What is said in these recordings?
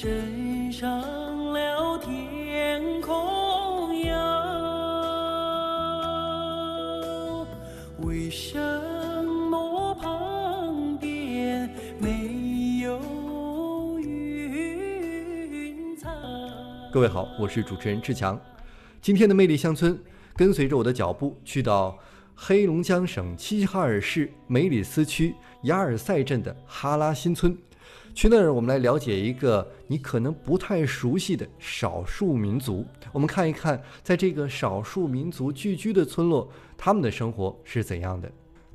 升上了天空哟，为什么旁边没有云彩？各位好，我是主持人志强。今天的魅力乡村，跟随着我的脚步，去到黑龙江省齐齐哈尔市梅里斯区雅尔赛镇的哈拉新村。去那儿，我们来了解一个你可能不太熟悉的少数民族。我们看一看，在这个少数民族聚居的村落，他们的生活是怎样的。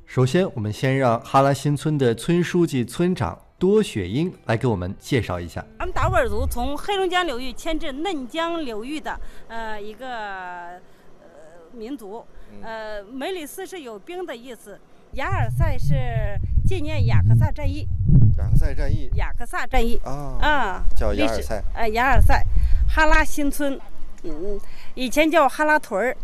首先，我们先让哈拉新村的村书记、村长多雪英来给我们介绍一下。咱们达斡尔族从黑龙江流域迁至嫩江流域的呃一个呃民族，呃梅里斯是有兵的意思，雅尔赛是纪念雅克萨战役，雅克赛战役。雅克萨战役。啊啊，叫雅尔赛。呃雅尔赛，哈拉新村，嗯，以前叫哈拉屯儿，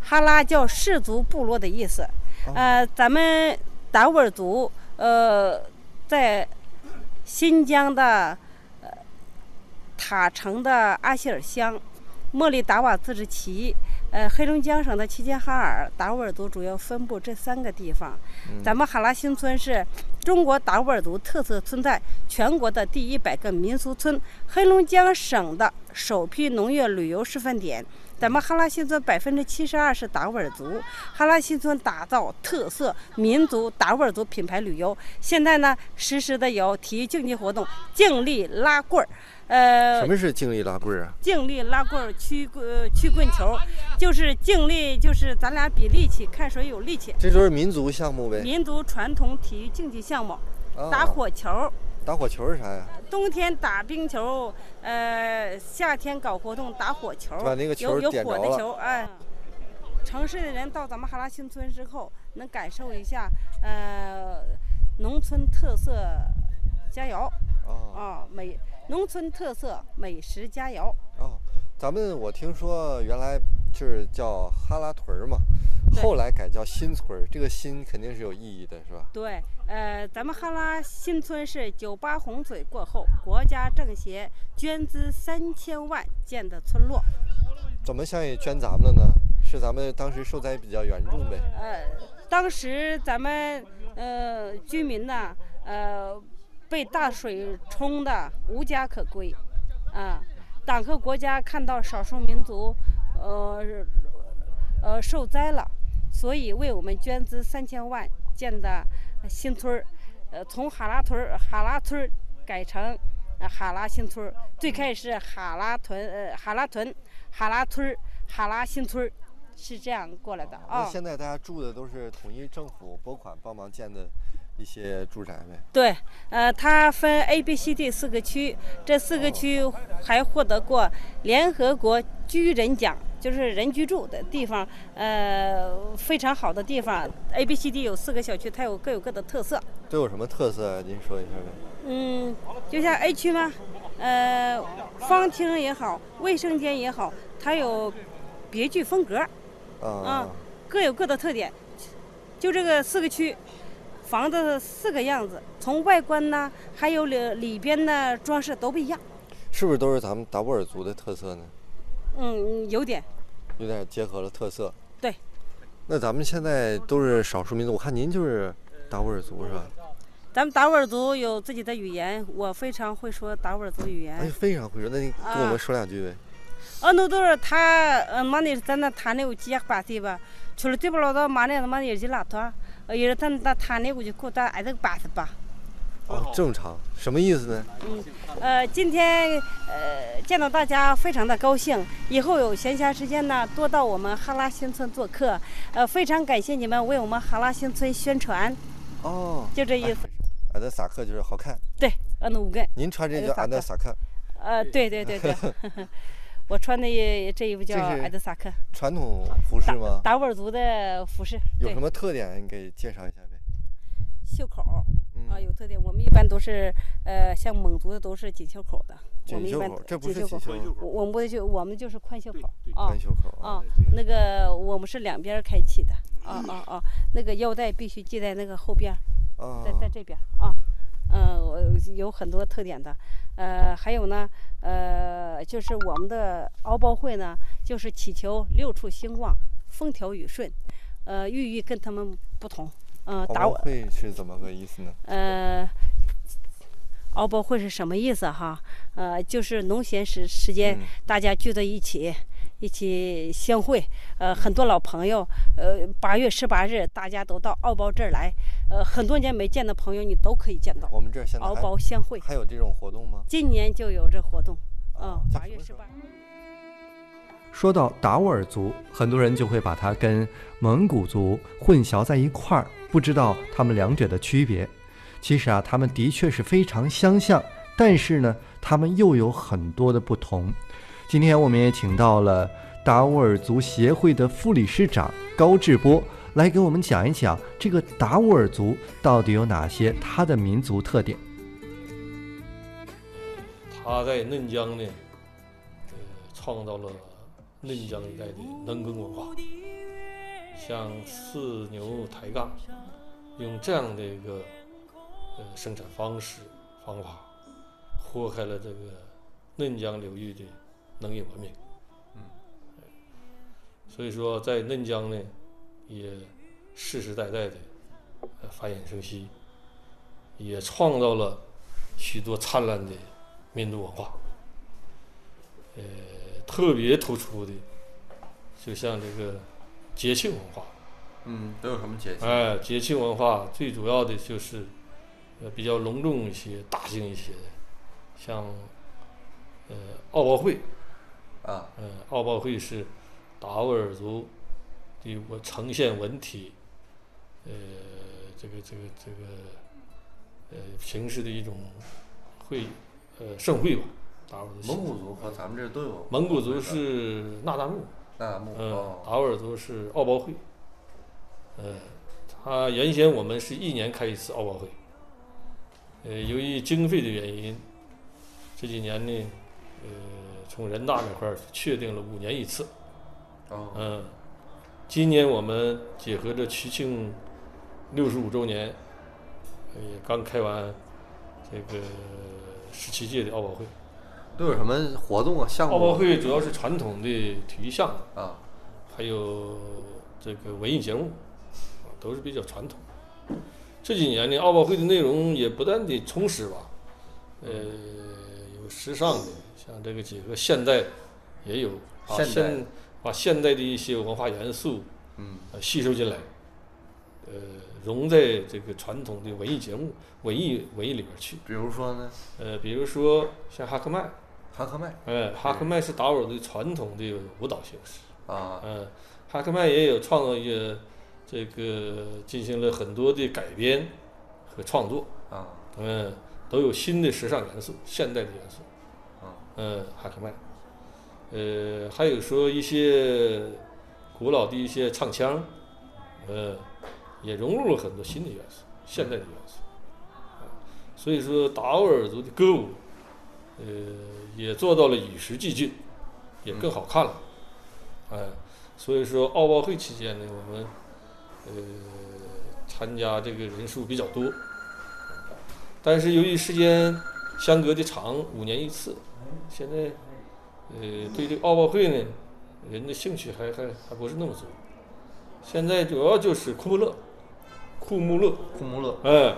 哈拉叫氏族部落的意思，呃，咱们达斡尔族呃在新疆的呃塔城的阿希尔乡、莫里达瓦自治旗、呃黑龙江省的齐齐哈尔达斡尔族主要分布这三个地方。咱们哈拉新村是中国达斡尔族特色村在全国的第一百个民俗村，黑龙江省的首批农业旅游示范点。咱们哈拉新村百分之七十二是达斡尔族，哈拉新村打造特色民族达斡尔族品牌旅游。现在呢，实施的有体育竞技活动，竞力拉棍儿，呃，什么是竞力拉棍儿啊？竞力拉棍儿、曲棍呃曲棍球，就是竞力，就是咱俩比力气，看谁有力气。这都是民族项目呗。民族传统体育竞技项目，啊打火球，打火球是啥呀？冬天打冰球，呃，夏天搞活动打火球，把那个球有有火的球，哎。城市的人到咱们哈拉新村之后，能感受一下呃农村特色佳肴哦啊，美农村特色美食佳肴。哦，咱们我听说原来就是叫哈拉屯儿嘛，后来改叫新村儿，这个新肯定是有意义的，是吧？对，呃，咱们哈拉新村是九八洪水过后，国家政协捐资三千万建的村落。怎么想也捐咱们的呢？是咱们当时受灾比较严重呗。呃，当时咱们呃居民呢，呃，被大水冲的无家可归，啊，党和国家看到少数民族，呃，呃受灾了，所以为我们捐资三千万建的新村儿，呃，从哈拉屯儿哈拉村儿改成哈拉新村儿，最开始是哈拉屯呃哈拉屯哈拉村儿哈拉新村儿，是这样过来的啊。那现在大家住的都是统一政府拨款帮忙建的一些住宅呗。对，呃，它分 A、B、C、D 四个区，这四个区还获得过联合国居人奖，就是人居住的地方，呃，非常好的地方。A、B、C、D 有四个小区，它有各有各的特色。都有什么特色啊？您说一下呗。嗯，就像 A 区嘛，呃，方厅也好，卫生间也好，它有别具风格，啊啊，各有各的特点。就这个四个区，房子四个样子，从外观呢，还有里里边的装饰都不一样。是不是都是咱们达斡尔族的特色呢？嗯，有点。有点结合了特色。对。那咱们现在都是少数民族，我看您就是达斡尔族是吧？咱们达斡尔族有自己的语言，我非常会说达斡尔族语言哎，言。非常会说，那你跟我啊们说两句呗。呃，那都是他呃，马那咱那谈那有几把子吧，除了对不老早马那马也是拉托，呃，也是咱那他那个就过咱挨这个把子吧。哦，正常，什么意思呢？嗯呃，今天呃见到大家非常的高兴，以后有闲暇时间呢，多到我们哈拉新村做客。呃，非常感谢你们为我们哈拉新村宣传，哦，就这意思。俺的萨克就是好看，对，俺的五个，您穿这叫俺的萨克，呃，对对对对，我穿的这衣服叫艾德萨克，传统服饰吗？达斡尔族的服饰，有什，么特点？你给介绍一下呗。袖口嗯啊有特点。我们一般都是呃，像蒙族的都是紧袖口的，我们一般紧袖口，这不是袖口。我们不就我们就是宽袖口啊宽袖口啊。啊，那个我们是两边开启的啊啊啊，那个腰带必须系在那个后边，啊在在这边啊。呃，我有很多特点的。呃，还有呢，呃，就是我们的敖包会呢，就是祈求六畜兴旺、风调雨顺。呃，寓意跟他们不同。嗯、打我会是怎么个意思呢？呃，敖包会是什么意思哈？呃，就是农闲时时间，嗯大家聚在一起，一起相会。呃，很多老朋友，呃，八月十八日大家都到敖包这儿来，呃，很多年没见的朋友你都可以见到。我们这儿现在敖包相会，还有这种活动吗？今年就有这活动。嗯八月十八。说到达斡尔族，很多人就会把它跟蒙古族混淆在一块儿，不知道他们两者的区别。其实啊，他们的确是非常相像，但是呢，他们又有很多的不同。今天我们也请到了达斡尔族协会的副理事长高志波来给我们讲一讲这个达斡尔族到底有哪些它的民族特点。他在嫩江呢，呃，创造了嫩江一带的农耕文化，像四牛抬杠，用这样的一个呃生产方式方法，豁开了这个嫩江流域的农业文明。嗯，所以说在嫩江呢，也世世代代的呃繁衍生息，也创造了许多灿烂的民族文化。呃，特别突出的，就像这个节庆文化。嗯，都有什么节庆？哎，节庆文化最主要的就是，呃，比较隆重一些、大型一些的，像，呃，奥博会，啊，呃，奥包会是达斡尔族的我呈现文体，呃，这个这个这个，呃，形式的一种会，呃，盛会吧，达斡尔族。蒙古族和咱们这都有。蒙古族是那达慕，那木嗯，哦，达斡尔族是奥包会，呃，他原先我们是一年开一次奥包会，呃，由于经费的原因，这几年呢，呃，从人大那块儿确定了五年一次，哦，嗯，今年我们结合着瞿庆六十五周年，呃也刚开完这个十七届的奥包会。都有什么活动啊？项目啊？奥博会主要是传统的体育项目。啊，还有这个文艺节目，啊，都是比较传统。这几年呢，奥运会的内容也不断的充实吧，呃，有时尚的，像这个几个现代，也有把现把现代的一些文化元素嗯，呃吸收进来，呃，融在这个传统的文艺节目、文艺文艺里边去。比如说呢，呃，比如说像哈克麦，哈克麦哎，哈克麦是达斡尔的传统的舞蹈形式。啊，嗯，哈克曼也有创造一个这个进行了很多的改编和创作，啊，嗯，都有新的时尚元素、现代的元素，嗯，哈克曼，呃，还有说一些古老的一些唱腔，呃，也融入了很多新的元素、现代的元素，所以说达斡尔族的歌舞，呃，也做到了与时俱进，也更好看了。哎，所以说奥运会期间呢，我们呃参加这个人数比较多，但是由于时间相隔的长，五年一次，现在呃对这个奥运会呢，人的兴趣还还还不是那么足。现在主要就是库穆勒，库穆勒，库穆勒哎，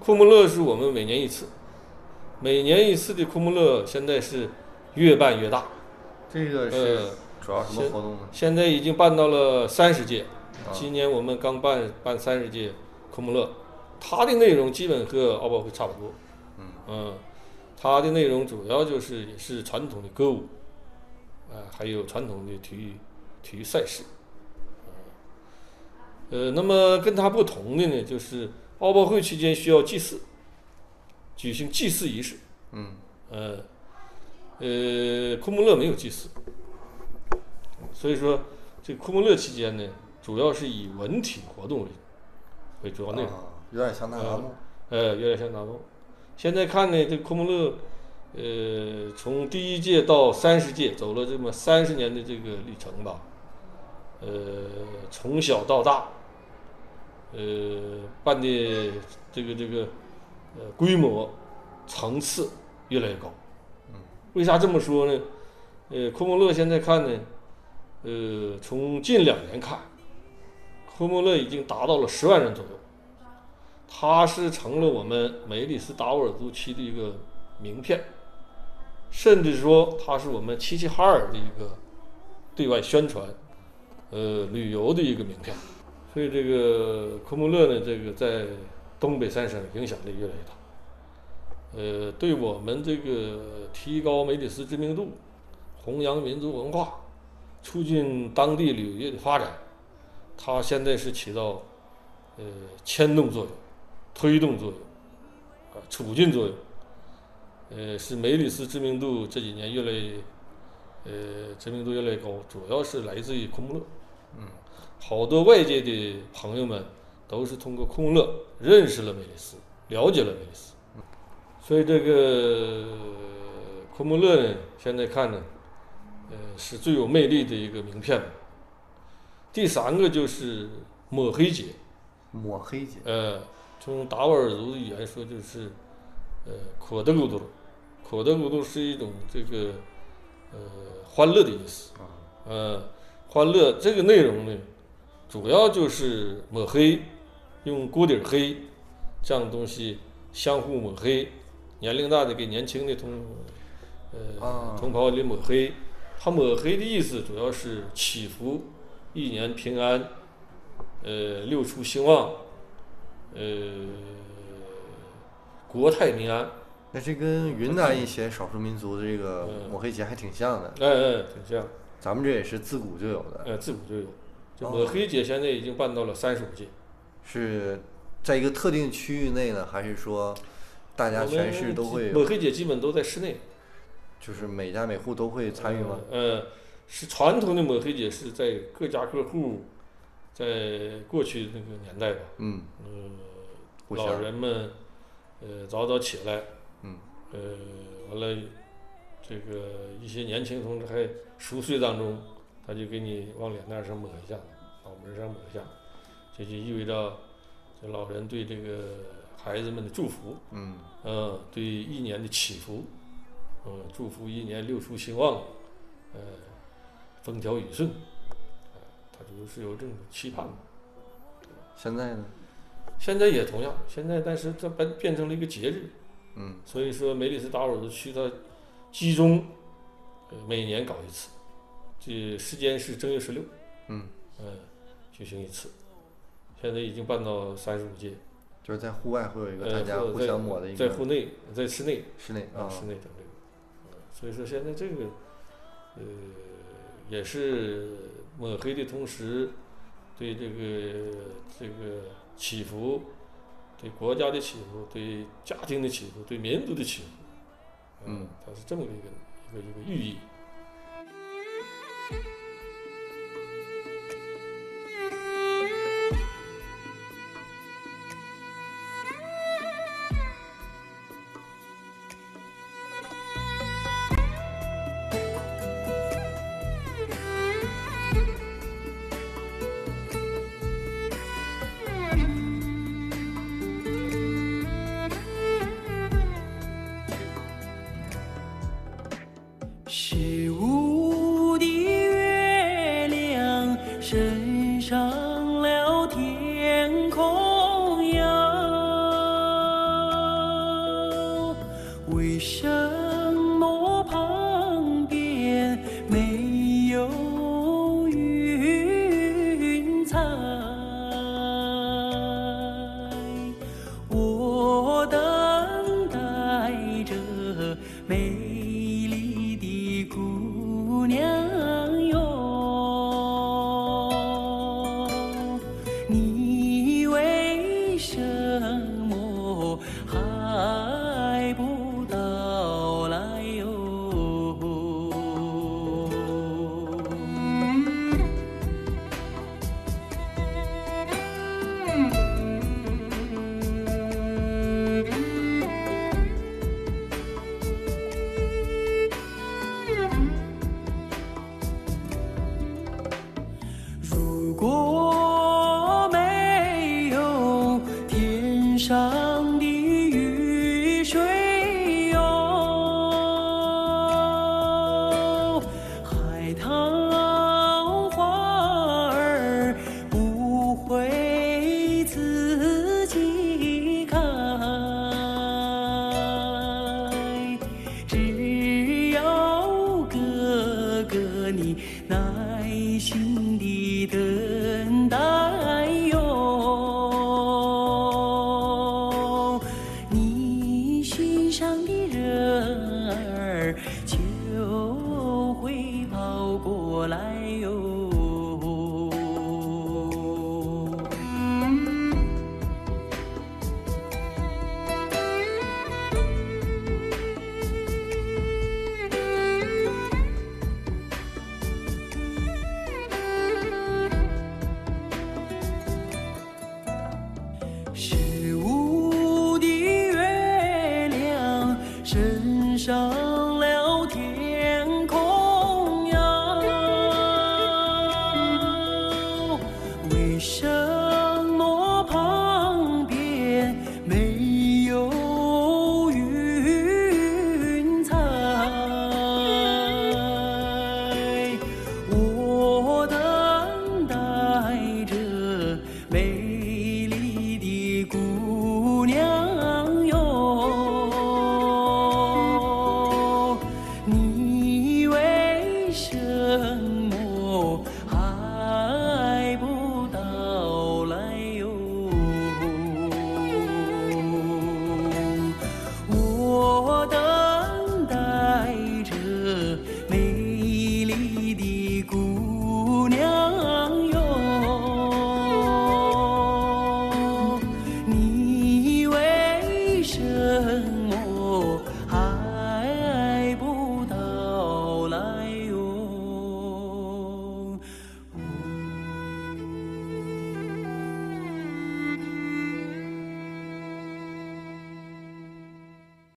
库穆勒是我们每年一次，每年一次的库穆勒现在是越办越大，这个呃是主要什么活动呢？现在已经办到了三十届，啊今年我们刚办办三十届库木勒，它的内容基本和奥运会差不多。嗯嗯，它的内容主要就是也是传统的歌舞，啊、还有传统的体育体育赛事。呃，那么跟它不同的呢，就是奥运会期间需要祭祀，举行祭祀仪式。嗯呃，呃，库穆勒没有祭祀，所以说这库穆勒期间呢，主要是以文体活动为为主要内容。啊，有点像那达慕呃，有点像达摩。现在看呢，这个库姆勒，呃，从第一届到三十届，走了这么三十年的这个历程吧。呃，从小到大，呃，办的这个这个，呃规模、层次越来越高。为啥这么说呢？呃，库姆勒现在看呢，呃，从近两年看，库姆勒已经达到了十万人左右，它是成了我们梅里斯达斡尔族区的一个名片，甚至说它是我们齐齐哈尔的一个对外宣传、呃旅游的一个名片。所以这个库莫勒呢，这个在东北三省影响力越来越大。呃，对我们这个提高梅里斯知名度、弘扬民族文化、促进当地旅游业的发展，它现在是起到呃牵动作用、推动作用、啊促进作用。呃，使梅里斯知名度这几年越来越呃知名度越来越高，主要是来自于库木勒。嗯，好多外界的朋友们都是通过库木勒认识了梅里斯，了解了梅里斯。所以这个库木勒呢，现在看呢，呃，是最有魅力的一个名片。第三个就是抹黑节，抹黑节，呃，从达斡尔族的语言说就是，呃，可德古多，可德古多是一种这个呃欢乐的意思，呃，欢乐这个内容呢，主要就是抹黑，用锅底儿黑这样的东西相互抹黑。年龄大的给年轻的同，呃啊。同袍里抹黑，他抹黑的意思主要是祈福一年平安，呃六畜兴旺，呃国泰民安，那这跟云南一些少数民族的这个嗯。抹黑节还挺像的，嗯嗯挺像，咱们这也是自古就有的，呃自古就有。抹黑节现在已经办到了三十五届，是在一个特定区域内呢，还是说大家全市都会抹，黑节基本都在室内。就是每家每户都会参与吗？呃，是传统的抹黑节是在各家各户，在过去那个年代吧，嗯，呃，老人们呃早早起来，嗯，呃，完了这个一些年轻同志还熟睡当中，他就给你往脸蛋上抹一下，脑门上抹一下，这就意味着这老人对这个孩子们的祝福，嗯，嗯，对一年的祈福，嗯，祝福一年六畜兴旺，呃，风调雨顺，呃，他就是有这种期盼的。现在呢？现在也同样，现在但是它变变成了一个节日，嗯，所以说梅里斯达斡尔族区它集中，呃，每年搞一次，这时间是正月十六，嗯，呃，举行一次，现在已经办到三十五届，就是在户外会有一个呃，大家互相抹的一个在户内，在室内，室内啊，啊，室内整这个，呃所以说现在这个，呃，也是抹黑的同时，对这个这个起伏，对国家的起伏，对家庭的起伏，对民族的祈福，呃嗯，它是这么一个一个一个寓意。